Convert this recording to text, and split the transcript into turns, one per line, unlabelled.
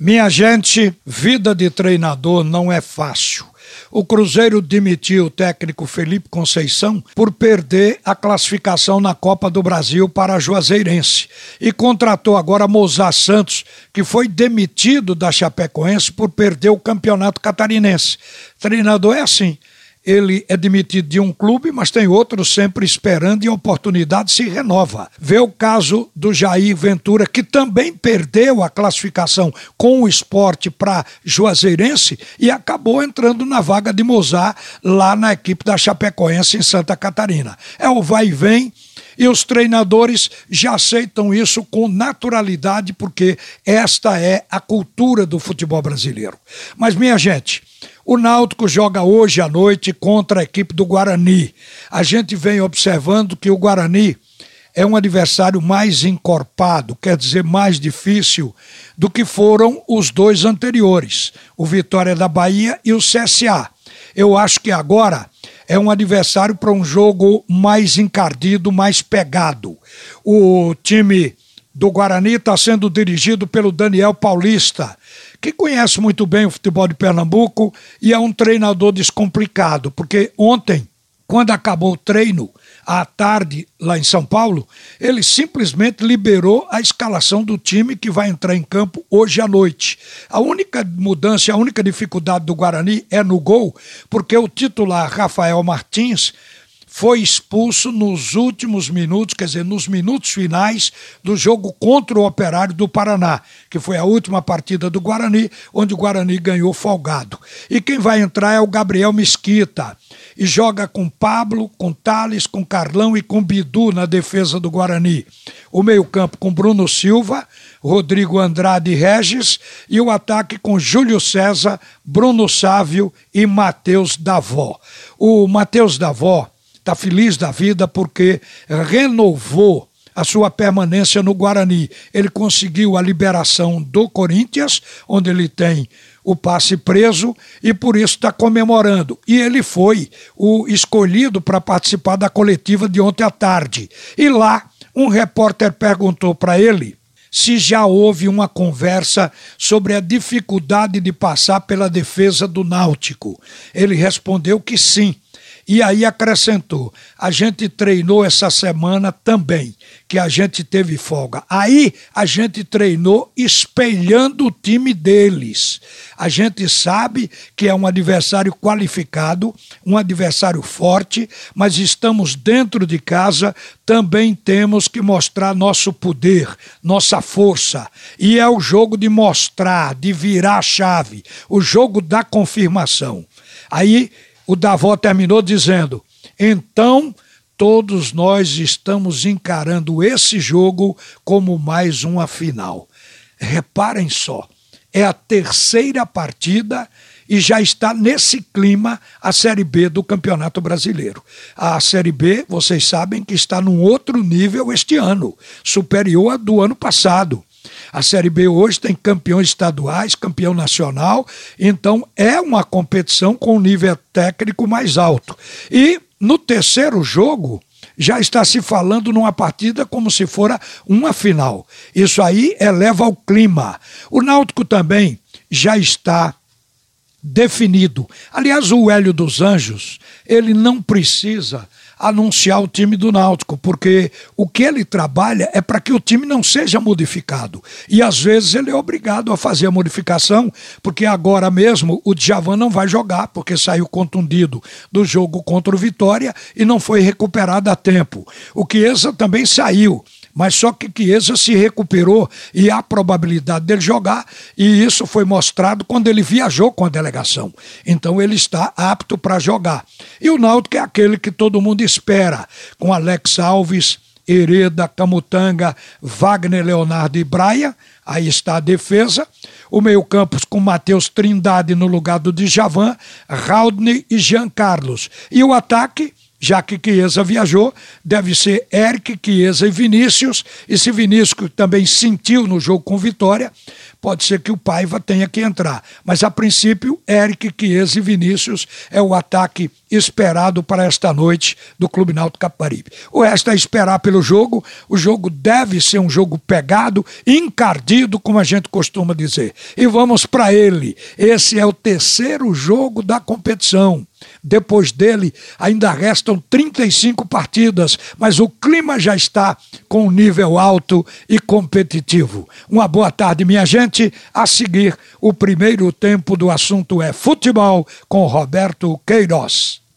Minha gente, vida de treinador não é fácil. O Cruzeiro demitiu o técnico Felipe Conceição por perder a classificação na Copa do Brasil para a Juazeirense e contratou agora Mozart Santos, que foi demitido da Chapecoense por perder o Campeonato Catarinense. Treinador é assim ele é demitido de um clube, mas tem outro sempre esperando e a oportunidade se renova. Vê o caso do Jair Ventura, que também perdeu a classificação com o esporte para Juazeirense e acabou entrando na vaga de Mozart lá na equipe da Chapecoense em Santa Catarina. É o vai e vem e os treinadores já aceitam isso com naturalidade, porque esta é a cultura do futebol brasileiro. Mas, minha gente, o Náutico joga hoje à noite contra a equipe do Guarani. A gente vem observando que o Guarani é um adversário mais encorpado, quer dizer, mais difícil do que foram os dois anteriores, o Vitória da Bahia e o CSA. Eu acho que agora é um adversário para um jogo mais encardido, mais pegado. O time do Guarani está sendo dirigido pelo Daniel Paulista que conhece muito bem o futebol de Pernambuco e é um treinador descomplicado, porque ontem, quando acabou o treino, à tarde, lá em São Paulo, ele simplesmente liberou a escalação do time que vai entrar em campo hoje à noite. A única mudança, a única dificuldade do Guarani é no gol, porque o titular Rafael Martins foi expulso nos últimos minutos, quer dizer, nos minutos finais do jogo contra o Operário do Paraná, que foi a última partida do Guarani, onde o Guarani ganhou folgado. E quem vai entrar é o Gabriel Mesquita. E joga com Pablo, com Thales, com Carlão e com Bidu na defesa do Guarani. O meio-campo com Bruno Silva, Rodrigo Andrade Regis e o ataque com Júlio César, Bruno Sávio e Matheus Davó. O Matheus Davó está feliz da vida porque renovou a sua permanência no Guarani. Ele conseguiu a liberação do Corinthians, onde ele tem o passe preso e por isso está comemorando. E ele foi o escolhido para participar da coletiva de ontem à tarde. E lá, um repórter perguntou para ele se já houve uma conversa sobre a dificuldade de passar pela defesa do Náutico. Ele respondeu que sim e aí acrescentou: a gente treinou essa semana também, que a gente teve folga. Aí a gente treinou espelhando o time deles. A gente sabe que é um adversário qualificado, um adversário forte, mas estamos dentro de casa, também temos que mostrar nosso poder, nossa força. E é o jogo de mostrar, de virar a chave, o jogo da confirmação. Aí o Davó terminou dizendo: então todos nós estamos encarando esse jogo como mais uma final. Reparem só, é a terceira partida e já está nesse clima a Série B do Campeonato Brasileiro. A Série B, vocês sabem que está num outro nível este ano, superior à do ano passado. A Série B hoje tem campeões estaduais, campeão nacional, então é uma competição com nível técnico mais alto. E no terceiro jogo, já está se falando numa partida como se fora uma final. Isso aí eleva o clima. O Náutico também já está definido. Aliás, o Hélio dos Anjos, ele não precisa anunciar o time do Náutico, porque o que ele trabalha é para que o time não seja modificado. E às vezes ele é obrigado a fazer a modificação, porque agora mesmo o Djavan não vai jogar, porque saiu contundido do jogo contra o Vitória e não foi recuperado a tempo. O Chiesa também saiu mas só que Chiesa se recuperou e há probabilidade dele jogar, e isso foi mostrado quando ele viajou com a delegação. Então ele está apto para jogar. E o Náutico é aquele que todo mundo espera, com Alex Alves, Hereda, Camutanga, Wagner Leonardo e Braia, aí está a defesa. O meio-campo com Matheus Trindade no lugar do Djavan, Raudney e Jean Carlos. E o ataque já que Chiesa viajou, deve ser Eric, Chiesa e Vinícius. E se Vinícius também sentiu no jogo com vitória, pode ser que o Paiva tenha que entrar. Mas a princípio, Eric, Chiesa e Vinícius é o ataque esperado para esta noite do Clube Náutico Caparibe. O resto é esperar pelo jogo. O jogo deve ser um jogo pegado, encardido, como a gente costuma dizer. E vamos para ele. Esse é o terceiro jogo da competição. Depois dele, ainda restam 35 partidas, mas o clima já está com um nível alto e competitivo. Uma boa tarde, minha gente. A seguir, o primeiro tempo do assunto é futebol com Roberto Queiroz.